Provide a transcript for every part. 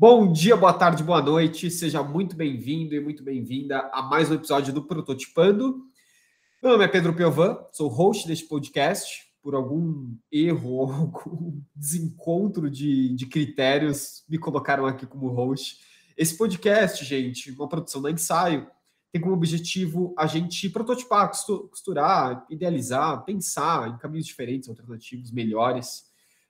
Bom dia, boa tarde, boa noite. Seja muito bem-vindo e muito bem-vinda a mais um episódio do Prototipando. Meu nome é Pedro Piovan, sou host deste podcast. Por algum erro ou algum desencontro de, de critérios, me colocaram aqui como host. Esse podcast, gente, uma produção da Ensaio, tem como objetivo a gente prototipar, costurar, idealizar, pensar em caminhos diferentes, alternativos, melhores,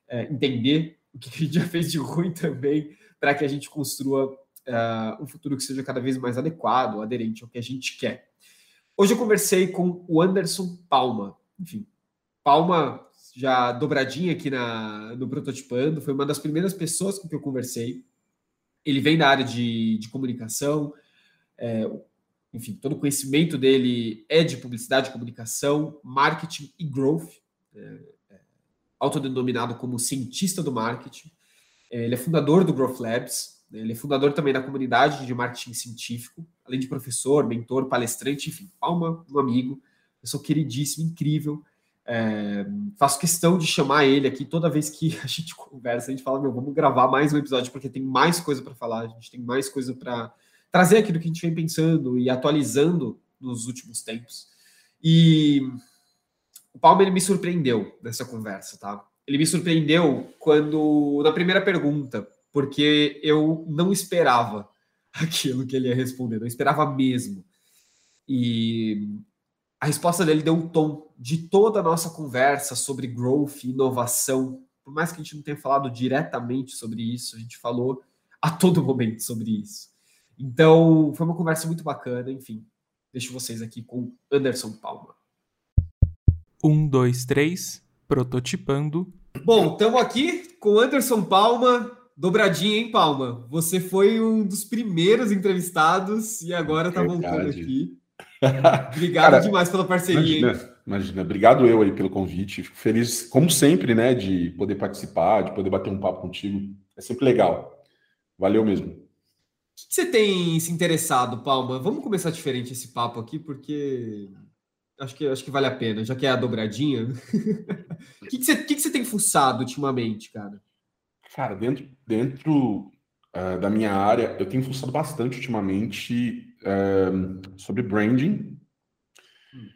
é, entender o que a gente já fez de ruim também para que a gente construa uh, um futuro que seja cada vez mais adequado, aderente ao que a gente quer. Hoje eu conversei com o Anderson Palma. Enfim, Palma já dobradinha aqui na, no Prototipando, foi uma das primeiras pessoas com que eu conversei. Ele vem da área de, de comunicação, é, enfim, todo o conhecimento dele é de publicidade, comunicação, marketing e growth, é, é, autodenominado como cientista do marketing. É, ele é fundador do Growth Labs, ele é fundador também da comunidade de marketing científico, além de professor, mentor, palestrante, enfim, palma, um amigo, pessoa queridíssima, incrível. É, faço questão de chamar ele aqui toda vez que a gente conversa, a gente fala, meu, vamos gravar mais um episódio, porque tem mais coisa para falar, a gente tem mais coisa para trazer aquilo que a gente vem pensando e atualizando nos últimos tempos. E o Palma ele me surpreendeu nessa conversa, tá? Ele me surpreendeu quando, na primeira pergunta, porque eu não esperava aquilo que ele ia responder, não esperava mesmo. E a resposta dele deu um tom de toda a nossa conversa sobre growth inovação. Por mais que a gente não tenha falado diretamente sobre isso, a gente falou a todo momento sobre isso. Então, foi uma conversa muito bacana. Enfim, deixo vocês aqui com Anderson Palma. Um, dois, três, prototipando Bom, estamos aqui com Anderson Palma, dobradinha, hein, Palma? Você foi um dos primeiros entrevistados e agora está voltando aqui. Obrigado Cara, demais pela parceria. Imagina, imagina, obrigado eu aí pelo convite. Fico feliz, como sempre, né, de poder participar, de poder bater um papo contigo. É sempre legal. Valeu mesmo. O que você tem se interessado, Palma? Vamos começar diferente esse papo aqui, porque Acho que, acho que vale a pena, já que é a dobradinha. O que, que, você, que, que você tem fuçado ultimamente, cara? Cara, dentro, dentro uh, da minha área, eu tenho fuçado bastante ultimamente uh, sobre branding. Hum.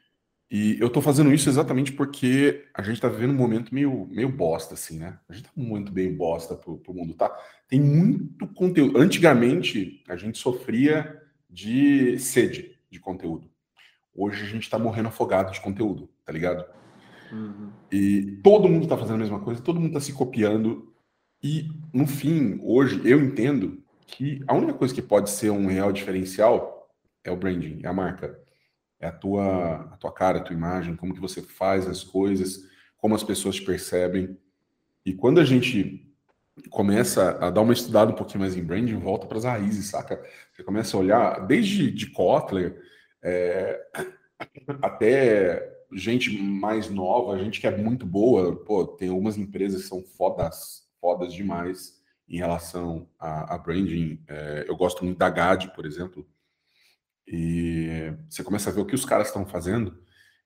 E eu tô fazendo isso exatamente porque a gente tá vivendo um momento meio, meio bosta, assim, né? A gente tá momento bem bosta pro, pro mundo, tá? Tem muito conteúdo. Antigamente, a gente sofria de sede de conteúdo. Hoje a gente está morrendo afogado de conteúdo, tá ligado? Uhum. E todo mundo está fazendo a mesma coisa, todo mundo está se copiando. E, no fim, hoje, eu entendo que a única coisa que pode ser um real diferencial é o branding, é a marca. É a tua, a tua cara, a tua imagem, como que você faz as coisas, como as pessoas te percebem. E quando a gente começa a dar uma estudada um pouquinho mais em branding, volta para as raízes, saca? Você começa a olhar, desde de Kotler, é, até gente mais nova, gente que é muito boa, pô, tem algumas empresas que são fodas, fodas demais em relação a, a branding. É, eu gosto muito da GAD, por exemplo, e você começa a ver o que os caras estão fazendo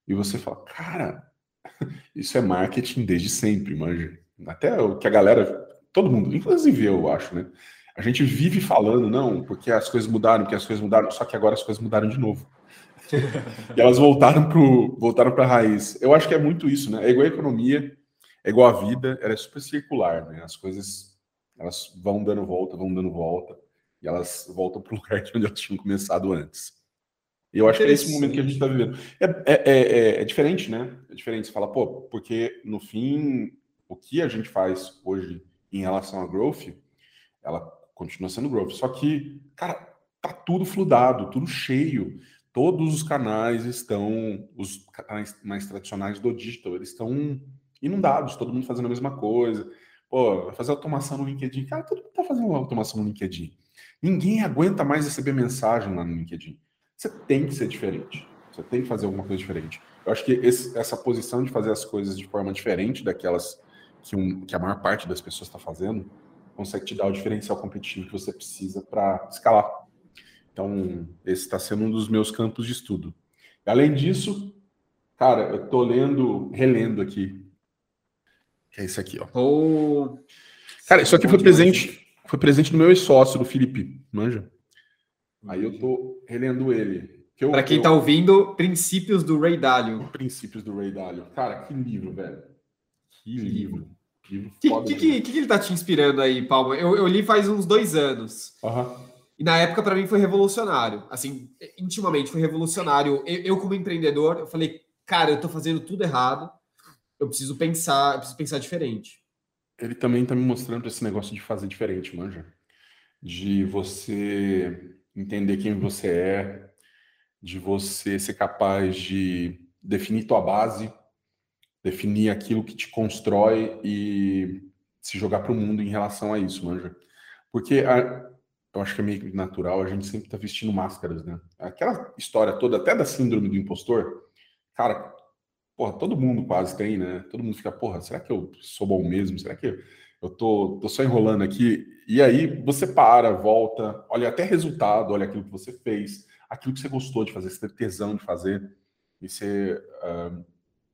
e você fala, cara, isso é marketing desde sempre, manja. Até o que a galera, todo mundo, inclusive eu acho, né? A gente vive falando, não, porque as coisas mudaram, porque as coisas mudaram, só que agora as coisas mudaram de novo. e elas voltaram para voltaram a raiz. Eu acho que é muito isso, né? É igual a economia, é igual a vida, ela é super circular, né? As coisas elas vão dando volta, vão dando volta, e elas voltam para o lugar de onde elas tinham começado antes. E eu acho que é esse momento que a gente está vivendo. É, é, é, é, diferente, né? É diferente. Você fala, pô, porque no fim, o que a gente faz hoje em relação a growth, ela continua sendo growth. Só que, cara, tá tudo fludado, tudo cheio todos os canais estão, os canais mais tradicionais do digital, eles estão inundados, todo mundo fazendo a mesma coisa. Pô, fazer automação no LinkedIn. Cara, todo mundo está fazendo automação no LinkedIn. Ninguém aguenta mais receber mensagem lá no LinkedIn. Você tem que ser diferente. Você tem que fazer alguma coisa diferente. Eu acho que esse, essa posição de fazer as coisas de forma diferente daquelas que, um, que a maior parte das pessoas está fazendo consegue te dar o diferencial competitivo que você precisa para escalar. Então, esse está sendo um dos meus campos de estudo. Além disso, cara, eu estou lendo, relendo aqui. Que é esse aqui, ó. Oh, cara, isso aqui foi presente. Foi presente do meu ex-sócio, do Felipe, manja? Aí eu tô relendo ele. Para quem eu... tá ouvindo, Princípios do Ray Dalio. Princípios do Ray Dalio. Cara, que livro, velho. Que, que livro. O que, que, que, que, ele tá te inspirando aí, Palma? Eu, eu li faz uns dois anos. Uhum. E na época, para mim, foi revolucionário. Assim, intimamente foi revolucionário. Eu, eu, como empreendedor, eu falei, cara, eu tô fazendo tudo errado. Eu preciso pensar, eu preciso pensar diferente. Ele também tá me mostrando esse negócio de fazer diferente, manja. De você entender quem você é, de você ser capaz de definir tua base, definir aquilo que te constrói e se jogar para o mundo em relação a isso, manja. Porque a, eu acho que é meio natural, a gente sempre está vestindo máscaras, né? Aquela história toda, até da síndrome do impostor, cara, porra, todo mundo quase tem, né? Todo mundo fica, porra, será que eu sou bom mesmo? Será que eu tô, tô só enrolando aqui? E aí você para, volta, olha até resultado, olha aquilo que você fez, aquilo que você gostou de fazer, você teve tesão de fazer, e você, uh,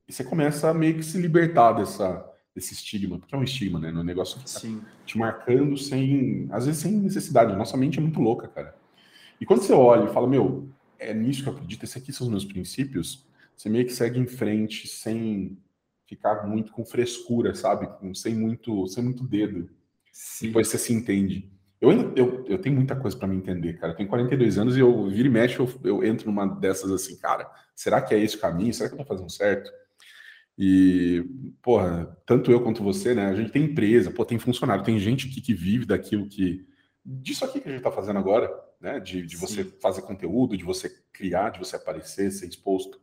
e você começa a meio que se libertar dessa, desse estigma, porque é um estigma, né? No é negócio que tá te marcando sem, às vezes sem necessidade. Nossa mente é muito louca, cara. E quando você olha e fala, meu, é nisso que eu acredito, esses aqui são os meus princípios, você meio que segue em frente sem ficar muito com frescura, sabe? Sem muito, sem muito dedo. Sim. Depois você se entende. Eu, eu, eu tenho muita coisa para me entender, cara. Eu tenho 42 anos e eu vira e mexe, eu, eu entro numa dessas assim, cara, será que é esse o caminho? Será que eu tô fazendo certo? E, porra, tanto eu quanto você, né? A gente tem empresa, pô, tem funcionário, tem gente aqui que vive daquilo que. disso aqui que a gente tá fazendo agora, né? De, de você fazer conteúdo, de você criar, de você aparecer, ser exposto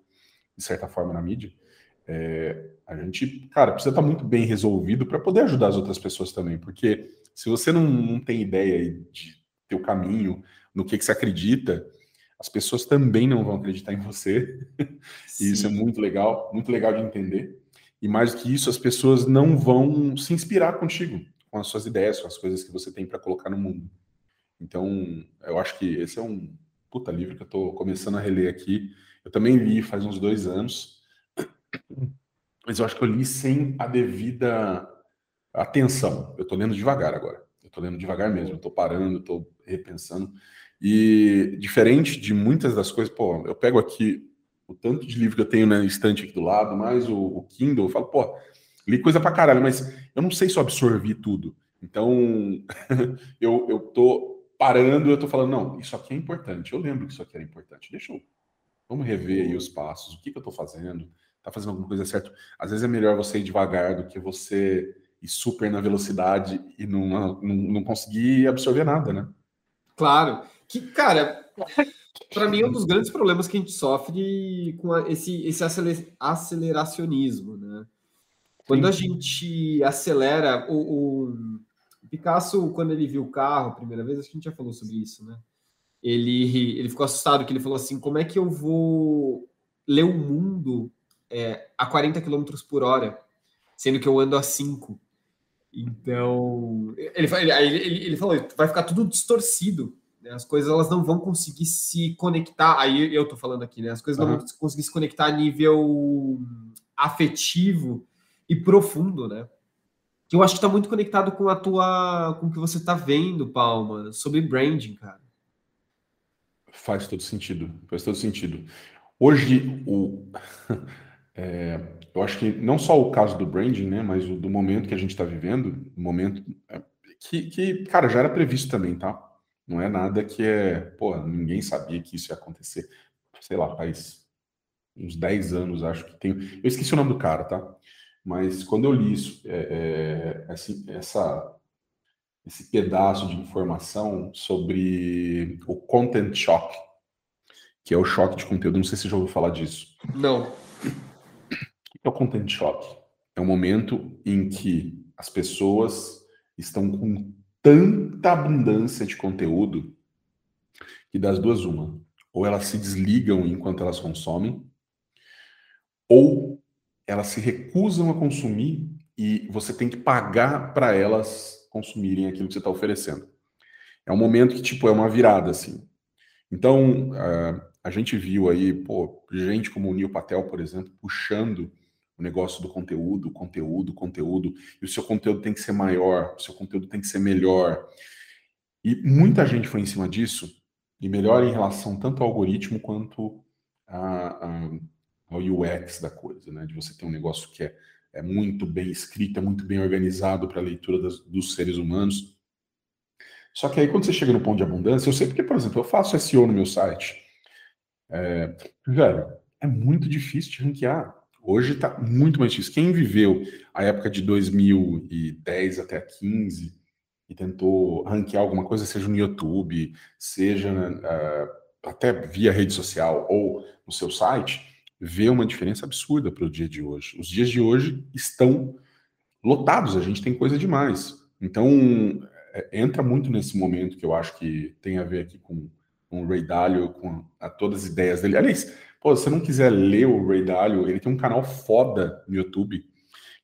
de certa forma na mídia. É, a gente, cara, precisa estar tá muito bem resolvido para poder ajudar as outras pessoas também, porque se você não, não tem ideia de teu caminho, no que, que você acredita, as pessoas também não vão acreditar em você. e isso é muito legal, muito legal de entender. E mais do que isso, as pessoas não vão se inspirar contigo, com as suas ideias, com as coisas que você tem para colocar no mundo. Então, eu acho que esse é um puta livro que eu estou começando a reler aqui. Eu também li faz uns dois anos, mas eu acho que eu li sem a devida atenção. Eu estou lendo devagar agora. Eu estou lendo devagar mesmo. Eu estou parando, estou repensando. E diferente de muitas das coisas, pô, eu pego aqui o tanto de livro que eu tenho na estante aqui do lado, mais o, o Kindle, eu falo, pô, li coisa pra caralho, mas eu não sei se eu absorvi tudo. Então, eu, eu tô parando, eu tô falando, não, isso aqui é importante. Eu lembro que isso aqui era importante. Deixa eu. Vamos rever aí os passos, o que, que eu tô fazendo, tá fazendo alguma coisa certa. Às vezes é melhor você ir devagar do que você ir super na velocidade e não, não, não conseguir absorver nada, né? Claro. Que, cara, para mim é um dos grandes problemas que a gente sofre com esse, esse aceleracionismo, né? Quando a gente acelera, o, o, Picasso, quando ele viu o carro a primeira vez, acho que a gente já falou sobre isso, né? Ele, ele ficou assustado, que ele falou assim, como é que eu vou ler o mundo é, a 40 km por hora, sendo que eu ando a 5? Então, ele, ele, ele, ele falou, vai ficar tudo distorcido. Né? As coisas elas não vão conseguir se conectar. Aí eu tô falando aqui, né? As coisas uhum. não vão conseguir se conectar a nível afetivo e profundo, né? Que eu acho que tá muito conectado com a tua, com o que você tá vendo, Palma, sobre branding, cara. Faz todo sentido, faz todo sentido. Hoje, o, é, eu acho que não só o caso do branding, né, mas o do momento que a gente está vivendo, momento é, que, que, cara, já era previsto também, tá? Não é nada que é, pô, ninguém sabia que isso ia acontecer. Sei lá, faz uns 10 anos, acho que tem. Eu esqueci o nome do cara, tá? Mas quando eu li isso, é, é, assim, essa, esse pedaço de informação sobre o content shock, que é o choque de conteúdo, não sei se você já ouviu falar disso. Não. O que é o content shock? É um momento em que as pessoas estão com tanta abundância de conteúdo que das duas uma. Ou elas se desligam enquanto elas consomem, ou elas se recusam a consumir e você tem que pagar para elas consumirem aquilo que você está oferecendo. É um momento que, tipo, é uma virada, assim. Então, uh, a gente viu aí, pô, gente como o Neil Patel, por exemplo, puxando o negócio do conteúdo, conteúdo, conteúdo, e o seu conteúdo tem que ser maior, o seu conteúdo tem que ser melhor. E muita gente foi em cima disso, e melhor em relação tanto ao algoritmo quanto a, a, ao UX da coisa, né? De você ter um negócio que é, é muito bem escrito, é muito bem organizado para a leitura das, dos seres humanos. Só que aí quando você chega no ponto de abundância, eu sei porque, por exemplo, eu faço SEO no meu site. É, velho, é muito difícil de ranquear. Hoje está muito mais difícil. Quem viveu a época de 2010 até 15 e tentou ranquear alguma coisa, seja no YouTube, seja uh, até via rede social ou no seu site, vê uma diferença absurda para o dia de hoje. Os dias de hoje estão lotados, a gente tem coisa demais. Então, é, entra muito nesse momento que eu acho que tem a ver aqui com, com o Ray Dalio, com a, todas as ideias dele. Aliás, pô, se você não quiser ler o Ray Dalio, ele tem um canal foda no YouTube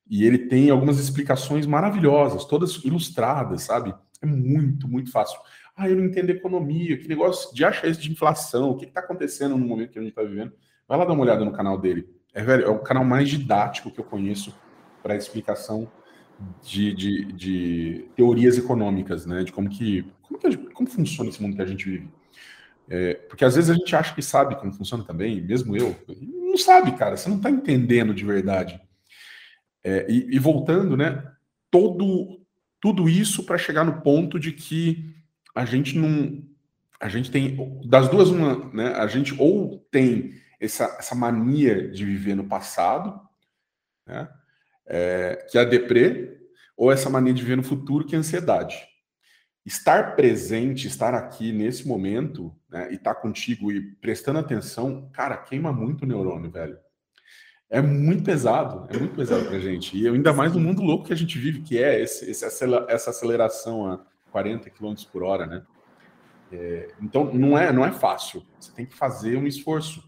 e ele tem algumas explicações maravilhosas, todas ilustradas, sabe? É muito, muito fácil. Ah, eu não entendo economia, que negócio de achar isso de inflação, o que está acontecendo no momento que a gente está vivendo. Vai lá dar uma olhada no canal dele. É, velho, é o canal mais didático que eu conheço para explicação de, de, de, teorias econômicas, né? De como que como, que, como funciona esse mundo que a gente vive. É, porque às vezes a gente acha que sabe como funciona também, mesmo eu. Não sabe, cara, você não está entendendo de verdade. É, e, e, voltando, né? Todo, tudo isso para chegar no ponto de que a gente não. A gente tem. Das duas, uma, né? A gente ou tem essa, essa mania de viver no passado, né? é, que é a deprê, ou essa mania de viver no futuro, que é a ansiedade. Estar presente, estar aqui nesse momento, né, e estar tá contigo e prestando atenção, cara, queima muito o neurônio, velho. É muito pesado, é muito pesado pra gente. E ainda mais no mundo louco que a gente vive, que é esse, esse essa aceleração a 40 km por hora, né? É, então, não é, não é fácil. Você tem que fazer um esforço.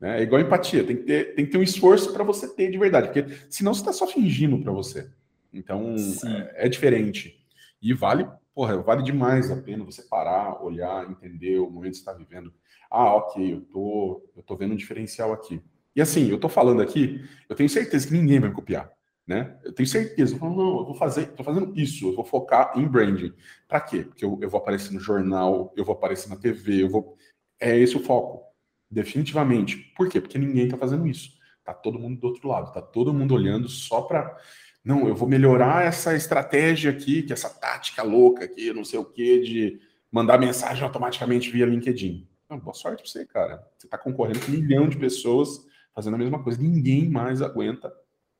Né? É igual empatia, tem que ter, tem que ter um esforço para você ter de verdade, porque senão você está só fingindo para você. Então é, é, diferente. E vale, porra, vale demais a pena você parar, olhar, entender o momento que você está vivendo. Ah, ok, eu tô, eu tô vendo um diferencial aqui. E assim, eu tô falando aqui, eu tenho certeza que ninguém vai me copiar. Né? Eu tenho certeza. Eu falo, não, eu vou fazer, tô fazendo isso, eu vou focar em branding. Para quê? Porque eu, eu vou aparecer no jornal, eu vou aparecer na TV, eu vou. É esse o foco. Definitivamente. Por quê? Porque ninguém está fazendo isso. Tá todo mundo do outro lado, tá todo mundo olhando só para não, eu vou melhorar essa estratégia aqui, que essa tática louca aqui, não sei o que, de mandar mensagem automaticamente via LinkedIn. Não, boa sorte para você, cara. Você está concorrendo com um milhão de pessoas fazendo a mesma coisa. Ninguém mais aguenta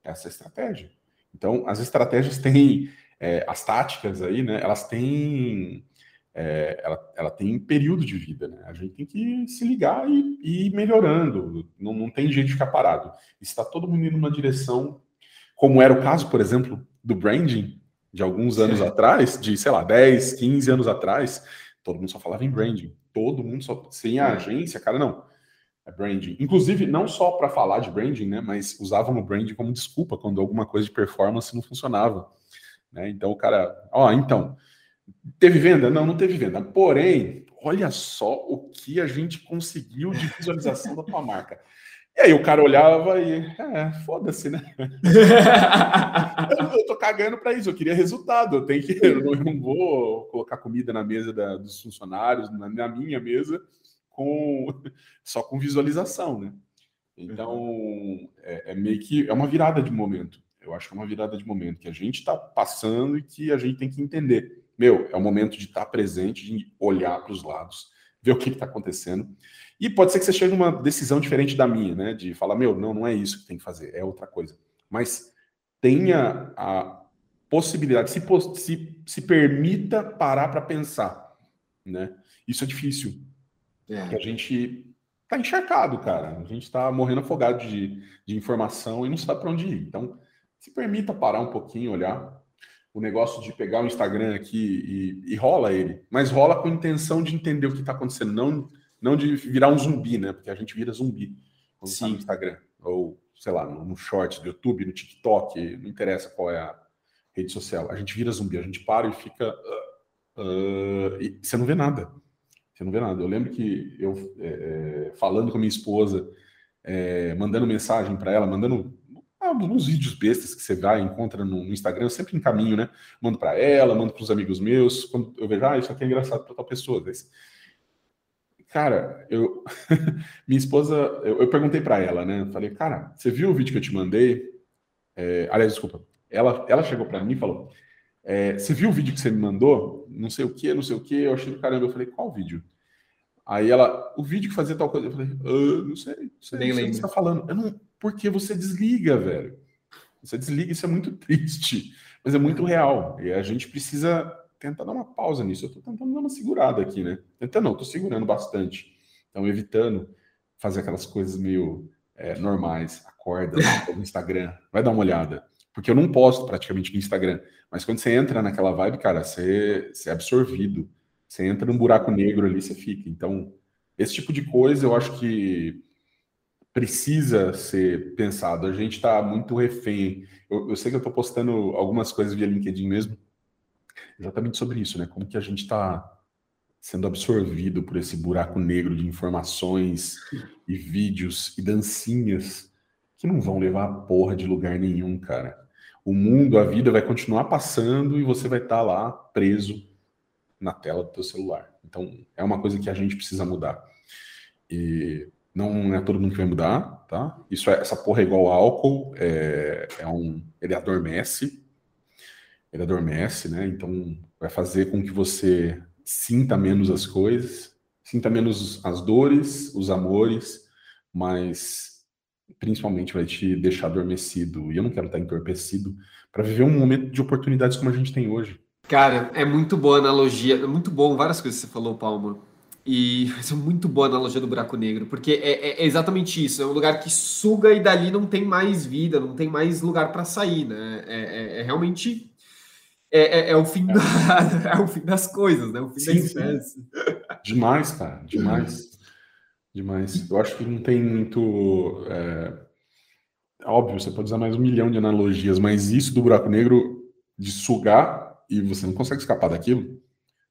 essa estratégia. Então, as estratégias têm, é, as táticas aí, né? Elas têm é, ela, ela tem período de vida, né? A gente tem que se ligar e, e ir melhorando, não, não tem jeito de ficar parado. Está todo mundo indo numa direção, como era o caso, por exemplo, do branding, de alguns anos é. atrás, de, sei lá, 10, 15 anos atrás, todo mundo só falava em branding. Todo mundo só. Sem a agência, cara, não. É branding. Inclusive, não só para falar de branding, né? Mas usavam o branding como desculpa quando alguma coisa de performance não funcionava. Né? Então o cara, ó, então, Teve venda? Não, não teve venda. Porém, olha só o que a gente conseguiu de visualização da tua marca. E aí o cara olhava e, é, foda-se, né? eu tô cagando para isso, eu queria resultado, eu tenho que, eu não vou colocar comida na mesa da, dos funcionários, na, na, minha mesa, com só com visualização, né? Então, é, é meio que, é uma virada de momento. Eu acho que é uma virada de momento que a gente está passando e que a gente tem que entender meu, é o momento de estar presente, de olhar para os lados, ver o que está acontecendo. E pode ser que você chegue numa decisão diferente da minha, né? De falar, meu, não, não é isso que tem que fazer, é outra coisa. Mas tenha a possibilidade, se, se, se permita parar para pensar, né? Isso é difícil. É. Porque a gente tá encharcado, cara. A gente está morrendo afogado de, de informação e não sabe para onde ir. Então, se permita parar um pouquinho, olhar, o negócio de pegar o Instagram aqui e, e rola ele, mas rola com intenção de entender o que está acontecendo, não, não de virar um zumbi, né? Porque a gente vira zumbi quando está no Instagram, ou sei lá, no, short do YouTube, no TikTok, não interessa qual é a rede social. A gente vira zumbi, a gente para e fica. Uh, uh, e você não vê nada. Você não vê nada. Eu lembro que eu, é, é falando com a minha esposa, é, mandando mensagem para ela, mandando alguns vídeos bestas que você vai encontra no, no Instagram, eu sempre encaminho, né? Mando para ela, mando para os amigos meus, quando eu vejo, ah, isso aqui é engraçado para tal pessoa. Mas, cara, eu minha esposa, eu, eu perguntei para ela, né? Falei, cara, você viu o vídeo que eu te mandei? É, aliás, desculpa. Ela, ela chegou para mim e falou: é, Você viu o vídeo que você me mandou? Não sei o que, não sei o que. Eu achei do caramba. Eu falei: Qual vídeo? Aí ela, o vídeo que fazia tal coisa. Eu falei: ah, Não sei, não sei, Nem que você tá falando. Eu não, porque você desliga, velho. Você desliga, isso é muito triste, mas é muito real. E a gente precisa tentar dar uma pausa nisso. Eu estou tentando dar uma segurada aqui, né? Tentando, não, estou segurando bastante. Então, evitando fazer aquelas coisas meio é, normais. Acorda no Instagram, vai dar uma olhada. Porque eu não posto praticamente no Instagram. Mas quando você entra naquela vibe, cara, você, você é absorvido. Você entra num buraco negro ali, você fica. Então, esse tipo de coisa eu acho que precisa ser pensado. A gente está muito refém. Eu, eu, sei que eu estou postando algumas coisas via LinkedIn mesmo, exatamente sobre isso, né? Como que a gente está sendo absorvido por esse buraco negro de informações e vídeos e dancinhas que não vão levar a porra de lugar nenhum, cara. O mundo, a vida vai continuar passando e você vai estar tá lá preso na tela do teu celular. Então, é uma coisa que a gente precisa mudar. E não é todo mundo que vai mudar, tá? Isso é, essa porra é igual álcool, é, é um, ele adormece, ele adormece, né? Então vai fazer com que você sinta menos as coisas, sinta menos as dores, os amores, mas principalmente vai te deixar adormecido. E eu não quero estar entorpecido para viver um momento de oportunidades como a gente tem hoje. Cara, é muito boa analogia, é muito bom várias coisas que você falou, Palma. E é muito boa a analogia do buraco negro, porque é, é, é, exatamente isso. É um lugar que suga e dali não tem mais vida, não tem mais lugar para sair, né? É, é, é realmente é, é, o fim da, é o fim das coisas, né? O fim sim, da espécie. Demais, cara, demais, demais. Eu acho que não tem muito óbvio. Você pode usar mais um milhão de analogias, mas isso do buraco negro de sugar e você não consegue escapar daquilo,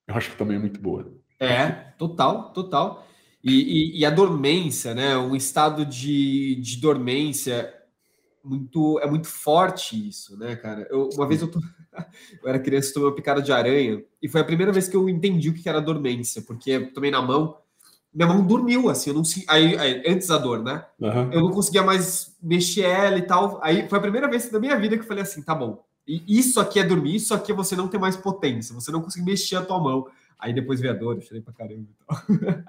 eu acho que também é muito boa. É, total, total. E, e, e, a dormência, né? Um estado de, de dormência muito é muito forte isso, né, cara? Eu, uma vez eu, tô, eu era criança, tomei uma picada de aranha e foi a primeira vez que eu entendi o que era dormência, porque tomei na mão, minha mão dormiu, assim, eu não aí, aí antes da dor, né? Uhum. Eu não conseguia mais mexer ela e tal. Aí foi a primeira vez da minha vida que eu falei assim, tá bom. E isso aqui é dormir, isso aqui é você não ter mais potência, você não conseguir mexer a tua mão. Aí depois veio a dor, eu chorei pra caramba. Então.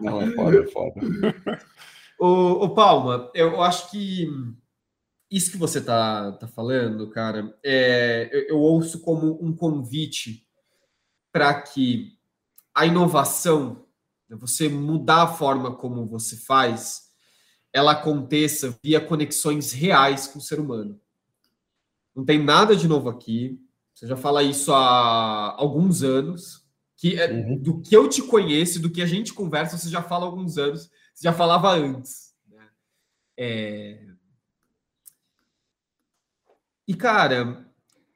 Não, é foda, é foda. ô, Palma, eu acho que isso que você tá, tá falando, cara, é, eu, eu ouço como um convite para que a inovação, né, você mudar a forma como você faz, ela aconteça via conexões reais com o ser humano. Não tem nada de novo aqui. Você já fala isso há alguns anos que é, uhum. do que eu te conheço, do que a gente conversa, você já fala há alguns anos, você já falava antes. Né? É... E, cara,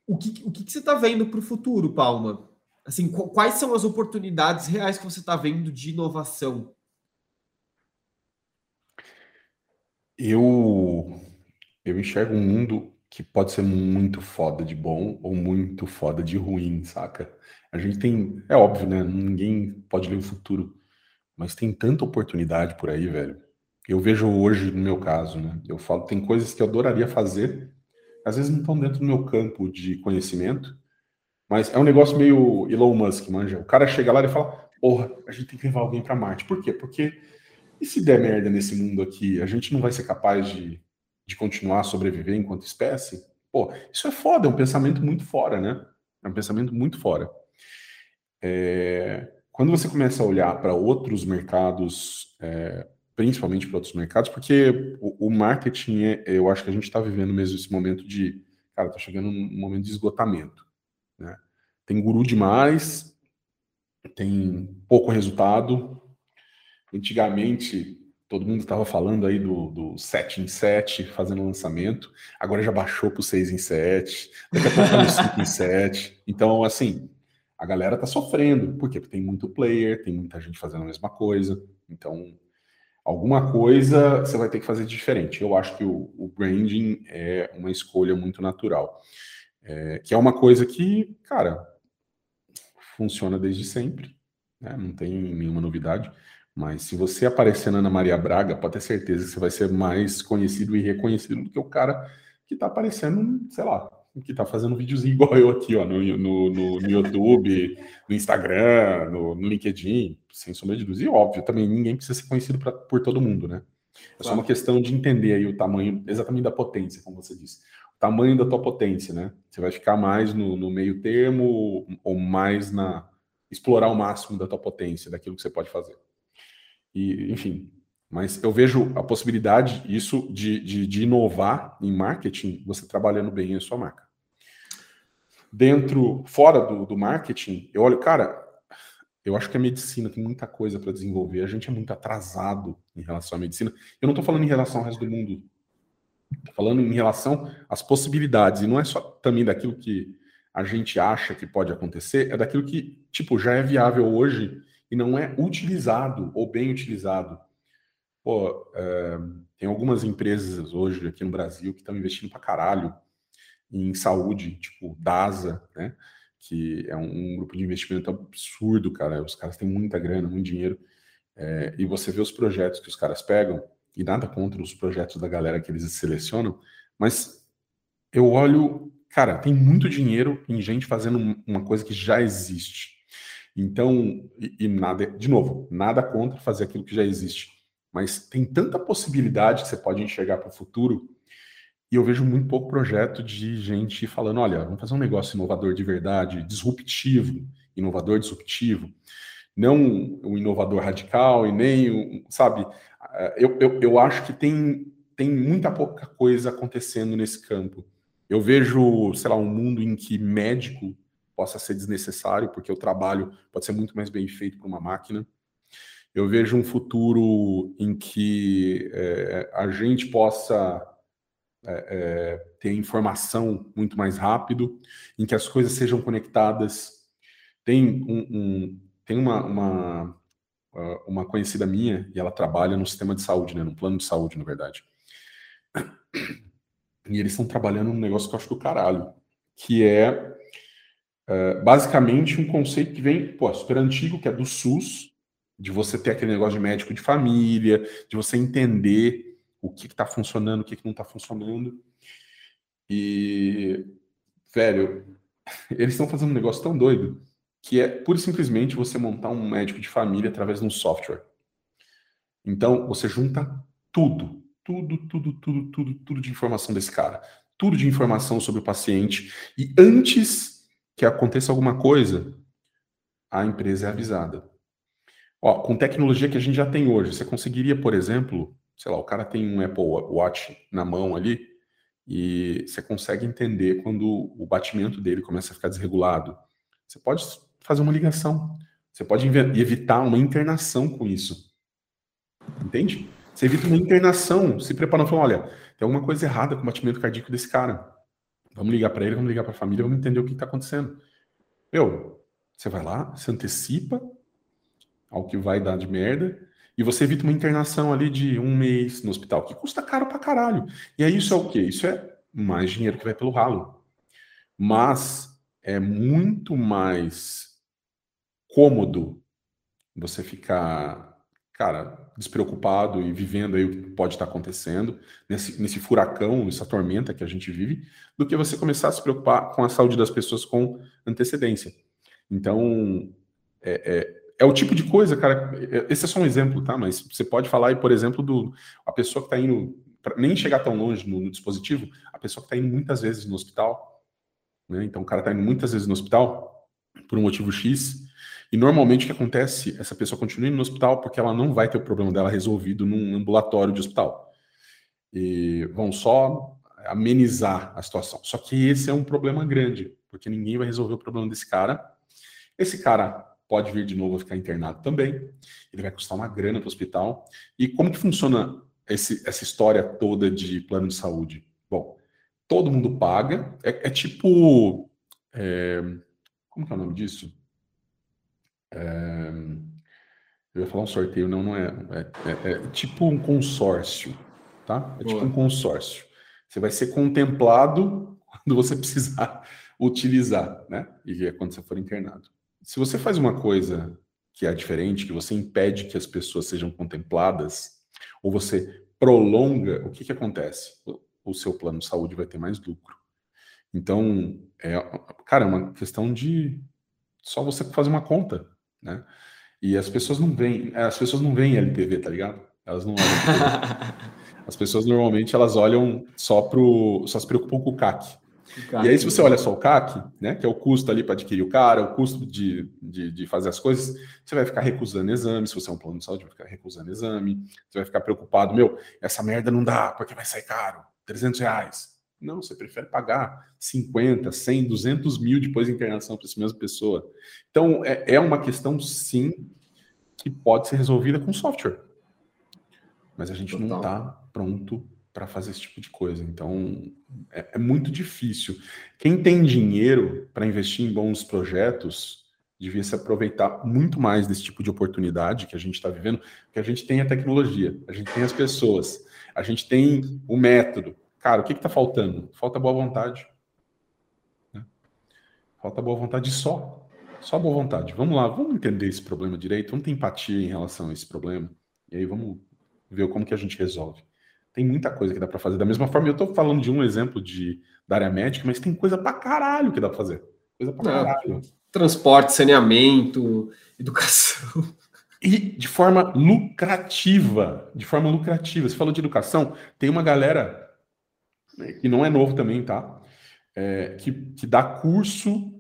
o que, o que, você está vendo para o futuro, Palma? Assim, quais são as oportunidades reais que você está vendo de inovação? Eu, eu enxergo um mundo que pode ser muito foda de bom ou muito foda de ruim, saca? A gente tem, é óbvio, né? Ninguém pode ler o futuro, mas tem tanta oportunidade por aí, velho. Eu vejo hoje, no meu caso, né? Eu falo, tem coisas que eu adoraria fazer, às vezes não estão dentro do meu campo de conhecimento, mas é um negócio meio Elon Musk, manja. O cara chega lá e fala: Porra, a gente tem que levar alguém para Marte. Por quê? Porque e se der merda nesse mundo aqui, a gente não vai ser capaz de, de continuar a sobreviver enquanto espécie? Pô, isso é foda, é um pensamento muito fora, né? É um pensamento muito fora. É, quando você começa a olhar para outros mercados, é, principalmente para outros mercados, porque o, o marketing, é, eu acho que a gente está vivendo mesmo esse momento de, cara, está chegando um momento de esgotamento. Né? Tem guru demais, tem pouco resultado. Antigamente, todo mundo estava falando aí do, do 7 em 7, fazendo lançamento, agora já baixou para o 6 em 7, daqui a pouco está no 5 em 7. Então, assim, a galera tá sofrendo. Por quê? Porque tem muito player, tem muita gente fazendo a mesma coisa. Então, Alguma coisa você vai ter que fazer diferente. Eu acho que o, o branding é uma escolha muito natural. É, que é uma coisa que, cara, funciona desde sempre, né? não tem nenhuma novidade. Mas se você aparecer na Ana Maria Braga, pode ter certeza que você vai ser mais conhecido e reconhecido do que o cara que está aparecendo, sei lá, que está fazendo um videozinho igual eu aqui, ó, no, no, no, no YouTube, no Instagram, no, no, LinkedIn, sem sombra de dúvida. E óbvio, também ninguém precisa ser conhecido pra, por todo mundo, né? É só uma questão de entender aí o tamanho exatamente da potência, como você disse. O tamanho da tua potência, né? Você vai ficar mais no, no meio termo ou mais na explorar o máximo da tua potência, daquilo que você pode fazer. E, enfim, mas eu vejo a possibilidade, isso, de, de, de, inovar em marketing, você trabalhando bem a sua marca. Dentro, fora do, do marketing, eu olho, cara, eu acho que a medicina tem muita coisa para desenvolver. A gente é muito atrasado em relação à medicina. Eu não estou falando em relação ao resto do mundo. Estou falando em relação às possibilidades. E não é só também daquilo que a gente acha que pode acontecer, é daquilo que, tipo, já é viável hoje e não é utilizado ou bem utilizado. Pô, é, tem algumas empresas hoje aqui no Brasil que estão investindo para caralho em saúde, tipo DASA, né? Que é um, um, grupo de investimento absurdo, cara. Os caras têm muita grana, muito dinheiro. É, e você vê os projetos que os caras pegam, e nada contra os projetos da galera que eles selecionam, mas eu olho, cara, tem muito dinheiro em gente fazendo uma coisa que já existe. Então, e, e nada, de novo, nada contra fazer aquilo que já existe mas tem tanta possibilidade que você pode enxergar para o futuro. E eu vejo muito pouco projeto de gente falando: olha, vamos fazer um negócio inovador de verdade, disruptivo, inovador disruptivo. Não um inovador radical e nem, um, sabe? Eu, eu, eu acho que tem, tem muita pouca coisa acontecendo nesse campo. Eu vejo, sei lá, um mundo em que médico possa ser desnecessário, porque o trabalho pode ser muito mais bem feito por uma máquina. Eu vejo um futuro em que é, a gente possa é, é, ter informação muito mais rápido, em que as coisas sejam conectadas. Tem, um, um tem uma, uma, uma, conhecida minha, e ela trabalha no sistema de saúde, né, no plano de saúde, na verdade. E eles estão trabalhando num negócio que eu acho do caralho, que é, é basicamente um conceito que vem, pô, super antigo, que é do SUS, de você ter aquele negócio de médico de família, de você entender o que está funcionando, o que, que não está funcionando. E, velho, eles estão fazendo um negócio tão doido que é pura e simplesmente você montar um médico de família através de um software. Então, você junta tudo, tudo, tudo, tudo, tudo, tudo de informação desse cara, tudo de informação sobre o paciente, e antes que aconteça alguma coisa, a empresa é avisada. Ó, com tecnologia que a gente já tem hoje, você conseguiria, por exemplo, sei lá, o cara tem um Apple Watch na mão ali e você consegue entender quando o batimento dele começa a ficar desregulado. Você pode fazer uma ligação. Você pode evitar uma internação com isso. Entende? Você evita uma internação, se preparando, falando, olha, tem alguma coisa errada com o batimento cardíaco desse cara. Vamos ligar para ele, vamos ligar para a família, vamos entender o que está acontecendo. Meu, você vai lá, você antecipa, ao que vai dar de merda, e você evita uma internação ali de um mês no hospital, que custa caro pra caralho. E aí isso é o quê? Isso é mais dinheiro que vai pelo ralo. Mas é muito mais cômodo você ficar, cara, despreocupado e vivendo aí o que pode estar acontecendo nesse, nesse furacão, nessa tormenta que a gente vive, do que você começar a se preocupar com a saúde das pessoas com antecedência. Então, é, é é o tipo de coisa, cara. Esse é só um exemplo, tá? Mas você pode falar aí, por exemplo, do a pessoa que está indo pra nem chegar tão longe no, no dispositivo, a pessoa que está indo muitas vezes no hospital, né? Então o cara está indo muitas vezes no hospital por um motivo X. E normalmente o que acontece? Essa pessoa continua indo no hospital porque ela não vai ter o problema dela resolvido num ambulatório de hospital. E vão só amenizar a situação. Só que esse é um problema grande, porque ninguém vai resolver o problema desse cara. Esse cara pode vir de novo a ficar internado também. Ele vai custar uma grana para o hospital. E como que funciona esse, essa história toda de plano de saúde? Bom, todo mundo paga. É, é tipo. É, como que é o nome disso? É, Eu ia falar um sorteio, não, não é. É, é, é tipo um consórcio, tá? É Boa. tipo um consórcio. Você vai ser contemplado quando você precisar utilizar, né? E é quando você for internado. Se você faz uma coisa que é diferente, que você impede que as pessoas sejam contempladas, ou você prolonga, o que, que acontece? O, seu plano de saúde vai ter mais lucro. Então, é, cara, é uma questão de só você fazer uma conta, né? E as pessoas não veem, as pessoas não veem LTV, tá ligado? Elas não olham. as pessoas normalmente elas olham só pro, só se preocupam com o CAC. E aí, se você olha só o CAC, né, que é o custo ali para adquirir o cara, o custo de, de, de, fazer as coisas, você vai ficar recusando exame. Se você é um plano de saúde, vai ficar recusando exame. Você vai ficar preocupado, meu, essa merda não dá, porque vai sair caro, 300 reais. Não, você prefere pagar 50, 100, 200 mil depois de internação para essa mesma pessoa. Então, é, é uma questão, sim, que pode ser resolvida com software. Mas a gente Total. não está pronto para fazer esse tipo de coisa. Então, é, é muito difícil. Quem tem dinheiro para investir em bons projetos devia se aproveitar muito mais desse tipo de oportunidade que a gente está vivendo, porque a gente tem a tecnologia, a gente tem as pessoas, a gente tem o método. Cara, o que está faltando? Falta boa vontade. Né? Falta boa vontade só. Só boa vontade. Vamos lá, vamos entender esse problema direito, vamos ter empatia em relação a esse problema, e aí vamos ver como que a gente resolve. Tem muita coisa que dá para fazer. Da mesma forma, eu estou falando de um exemplo de, da área médica, mas tem coisa para caralho que dá para fazer. Coisa para caralho. Transporte, saneamento, educação. E de forma lucrativa. De forma lucrativa. Você falou de educação, tem uma galera né, que não é novo também, tá? É, que, que dá curso,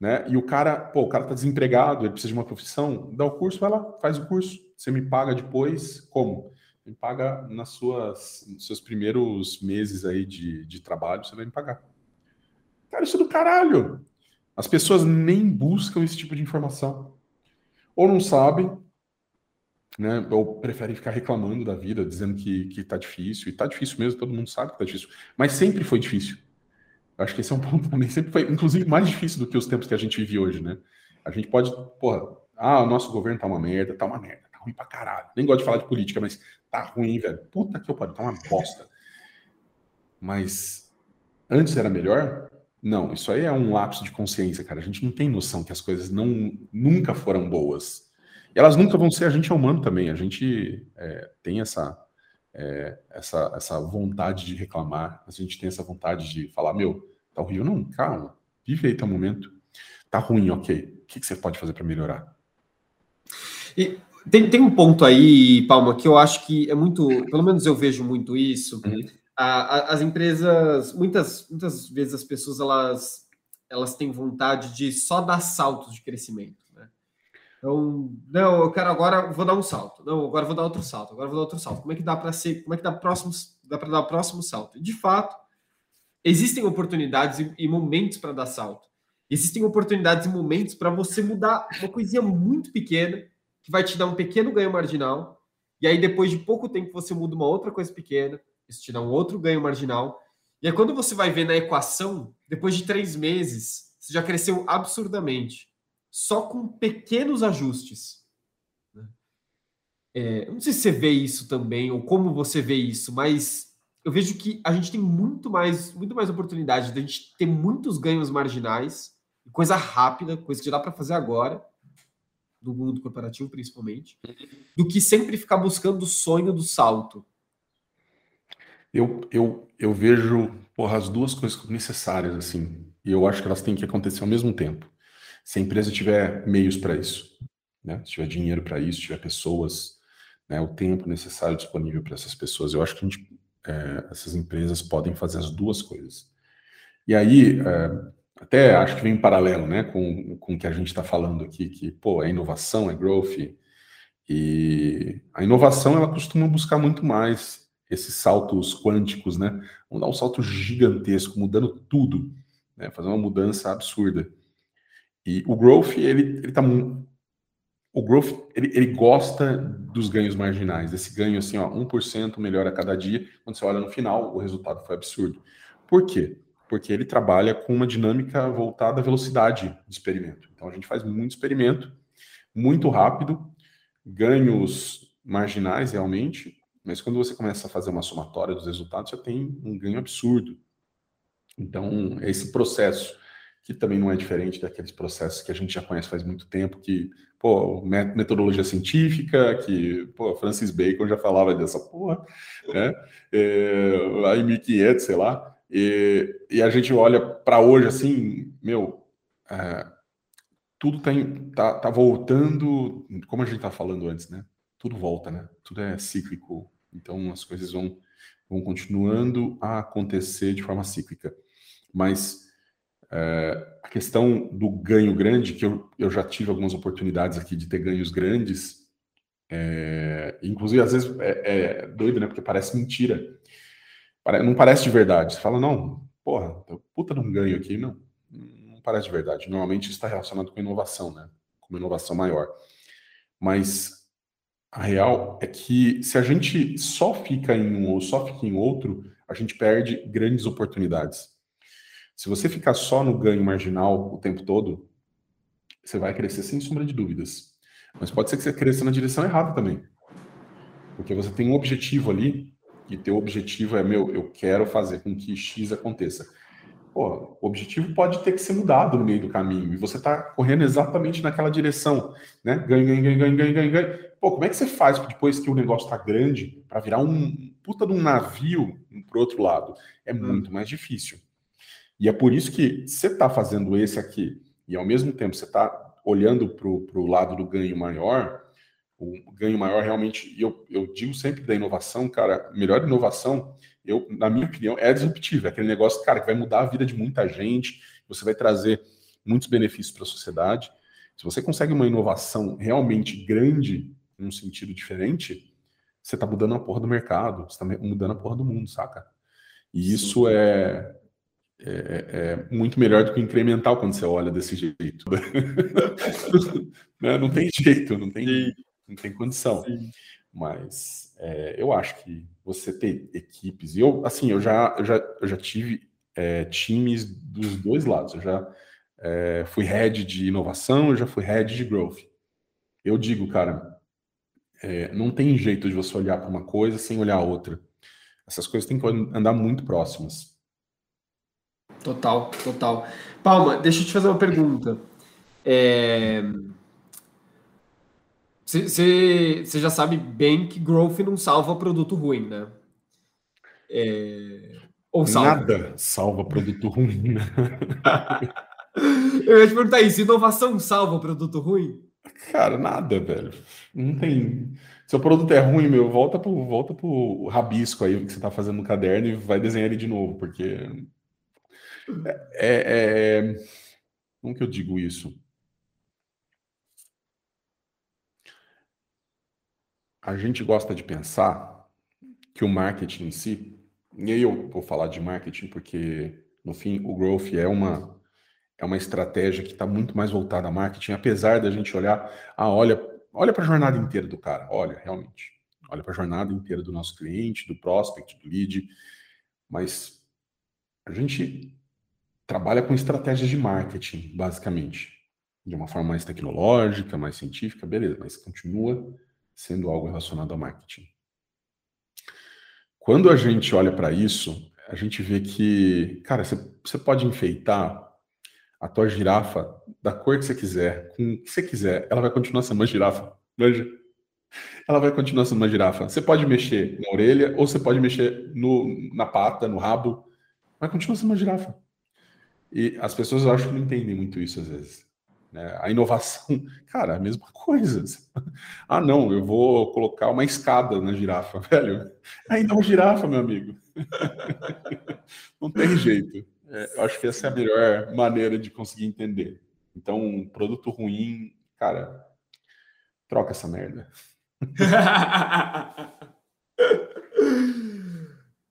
né? E o cara, pô, o cara tá desempregado, ele precisa de uma profissão, dá o curso, vai lá, faz o curso. Você me paga depois, como? Me paga nas suas, nos seus primeiros meses aí de, de trabalho, você vai me pagar. Cara, isso é do caralho. As pessoas nem buscam esse tipo de informação. Ou não sabem, né? Ou preferem ficar reclamando da vida, dizendo que, que tá difícil. E tá difícil mesmo, todo mundo sabe que tá difícil. Mas sempre foi difícil. Eu acho que esse é um ponto também. Sempre foi, inclusive, mais difícil do que os tempos que a gente vive hoje, né? A gente pode, porra, ah, o nosso governo tá uma merda, tá uma merda, ruim pra caralho. Nem gosto de falar de política, mas tá ruim, velho. Puta que eu pariu, tá uma bosta. Mas antes era melhor? Não, isso aí é um lapso de consciência, cara. A gente não tem noção que as coisas não nunca foram boas. E elas nunca vão ser, a gente é humano também. A gente é, tem essa, é, essa, essa vontade de reclamar, a gente tem essa vontade de falar, meu, tá horrível. Não, calma, vive aí teu momento. Tá ruim, ok. O que, que você pode fazer para melhorar? E tem, tem um ponto aí, Palma, que eu acho que é muito, pelo menos eu vejo muito isso. Uhum. A, a, as empresas, muitas, muitas vezes as pessoas elas, elas têm vontade de só dar saltos de crescimento. Né? Então, não, eu quero agora, vou dar um salto. Não, agora vou dar outro salto. Agora vou dar outro salto. Como é que dá para ser? Como é que dá próximo? Dá para dar o próximo salto? E, de fato, existem oportunidades e, e momentos para dar salto. Existem oportunidades e momentos para você mudar uma coisinha muito pequena que vai te dar um pequeno ganho marginal, e aí depois de pouco tempo você muda uma outra coisa pequena, isso te dá um outro ganho marginal, e aí quando você vai ver na equação, depois de três meses, você já cresceu absurdamente, só com pequenos ajustes. Né? É, não sei se você vê isso também, ou como você vê isso, mas eu vejo que a gente tem muito mais, muito mais oportunidade de a gente ter muitos ganhos marginais, coisa rápida, coisa que já dá para fazer agora, do mundo corporativo, principalmente, do que sempre ficar buscando o sonho do salto. Eu, eu, eu vejo porra, as duas coisas necessárias, assim, e eu acho que elas têm que acontecer ao mesmo tempo. Se a empresa tiver meios para isso, né? se tiver dinheiro para isso, se tiver pessoas, né? o tempo necessário disponível para essas pessoas, eu acho que gente, é, essas empresas podem fazer as duas coisas. E aí, é, até acho que vem em paralelo né, com, com o que a gente está falando aqui, que pô, é inovação, é growth, e a inovação ela costuma buscar muito mais esses saltos quânticos, né? Vamos dar um salto gigantesco, mudando tudo, né? fazer uma mudança absurda. E o growth, ele, ele tá o growth, ele, ele gosta dos ganhos marginais, esse ganho assim, ó, 1% melhor a cada dia, quando você olha no final, o resultado foi absurdo. Por quê? Porque ele trabalha com uma dinâmica voltada à velocidade de experimento. Então a gente faz muito experimento, muito rápido, ganhos marginais realmente, mas quando você começa a fazer uma somatória dos resultados, você tem um ganho absurdo. Então, esse processo, que também não é diferente daqueles processos que a gente já conhece faz muito tempo, que, pô, metodologia científica, que, pô, Francis Bacon já falava dessa porra, né? É, lá em 1500, sei lá. E, e a gente olha para hoje assim, meu, é, tudo tá, tá, tá voltando, como a gente tá falando antes, né? Tudo volta, né? Tudo é cíclico. Então as coisas vão, vão continuando a acontecer de forma cíclica. Mas é, a questão do ganho grande, que eu, eu já tive algumas oportunidades aqui de ter ganhos grandes, é, inclusive às vezes é, é, doido, né? Porque parece mentira. Não parece de verdade. Você fala, não, porra, puta não ganho aqui, não parece de verdade. Normalmente está relacionado com inovação, né? Com uma inovação maior. Mas a real é que se a gente só fica em um ou só fica em outro, a gente perde grandes oportunidades. Se você ficar só no ganho marginal o tempo todo, você vai crescer sem sombra de dúvidas. Mas pode ser que você cresça na direção errada também. Porque você tem um objetivo ali, e teu objetivo é, meu, eu quero fazer com que X aconteça pô, o objetivo pode ter que ser mudado no meio do caminho e você está correndo exatamente naquela direção, né? Ganho, ganho, ganho, ganho, ganho, ganho. Pô, como é que você faz depois que o negócio está grande para virar um puta de um navio para outro lado? É hum. muito mais difícil. E é por isso que você está fazendo esse aqui e ao mesmo tempo você está olhando para o lado do ganho maior, o ganho maior realmente, eu, eu digo sempre da inovação, cara, melhor inovação eu, na minha opinião, é disruptivo. É aquele negócio, cara, que vai mudar a vida de muita gente, você vai trazer muitos benefícios para a sociedade. Se você consegue uma inovação realmente grande, num sentido diferente, você está mudando a porra do mercado, você está mudando a porra do mundo, saca? E isso é, é, é, muito melhor do que incremental quando você olha desse jeito. Né? não tem jeito, não tem, não tem condição. Sim. Mas é, eu acho que você ter equipes, e eu, assim, eu já, eu já, eu já tive é, times dos dois lados. Eu já é, fui head de inovação, eu já fui head de growth. Eu digo, cara, é, não tem jeito de você olhar para uma coisa sem olhar a outra. Essas coisas têm que andar muito próximas. Total, total. Palma, deixa eu te fazer uma pergunta. É... Você já sabe bem que growth não salva produto ruim, né? É... Ou salva. Nada salva produto ruim. Né? Eu ia te perguntar isso: inovação salva produto ruim? Cara, nada, velho. Não tem. Seu produto é ruim, meu, volta pro, volta pro rabisco aí que você tá fazendo no caderno e vai desenhar ele de novo, porque. É, é, é... Como que eu digo isso? A gente gosta de pensar que o marketing em si, e aí eu vou falar de marketing porque, no fim, o growth é uma, é uma estratégia que está muito mais voltada a marketing, apesar da gente olhar, ah, olha, olha para a jornada inteira do cara, olha, realmente, olha para a jornada inteira do nosso cliente, do prospect, do lead, mas a gente trabalha com estratégias de marketing, basicamente, de uma forma mais tecnológica, mais científica, beleza, mas continua sendo algo relacionado ao marketing. Quando a gente olha para isso, a gente vê que, cara, você, pode enfeitar a tua girafa da cor que você quiser, com o que você quiser, ela vai continuar sendo uma girafa. Veja. Ela vai continuar sendo uma girafa. Você pode mexer na orelha ou você pode mexer no, na pata, no rabo. Vai continuar sendo uma girafa. E as pessoas eu acho que não entendem muito isso às vezes. Né? A inovação, cara, a mesma coisa. Ah, não, eu vou colocar uma escada na girafa, velho. Ainda é uma girafa, meu amigo. Não tem jeito. É, eu acho que essa é a melhor maneira de conseguir entender. Então, um produto ruim, cara, troca essa merda.